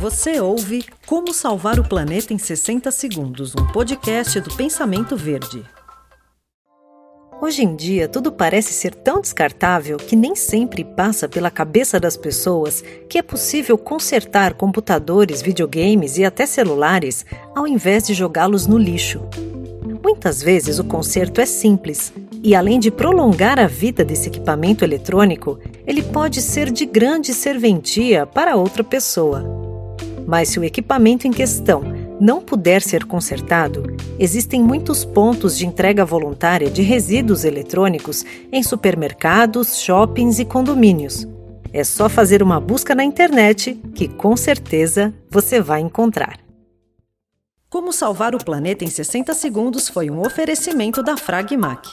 Você ouve Como Salvar o Planeta em 60 Segundos, um podcast do Pensamento Verde. Hoje em dia, tudo parece ser tão descartável que nem sempre passa pela cabeça das pessoas que é possível consertar computadores, videogames e até celulares ao invés de jogá-los no lixo. Muitas vezes o conserto é simples e, além de prolongar a vida desse equipamento eletrônico, ele pode ser de grande serventia para outra pessoa. Mas se o equipamento em questão não puder ser consertado, existem muitos pontos de entrega voluntária de resíduos eletrônicos em supermercados, shoppings e condomínios. É só fazer uma busca na internet que com certeza você vai encontrar. Como salvar o planeta em 60 segundos foi um oferecimento da Fragmac.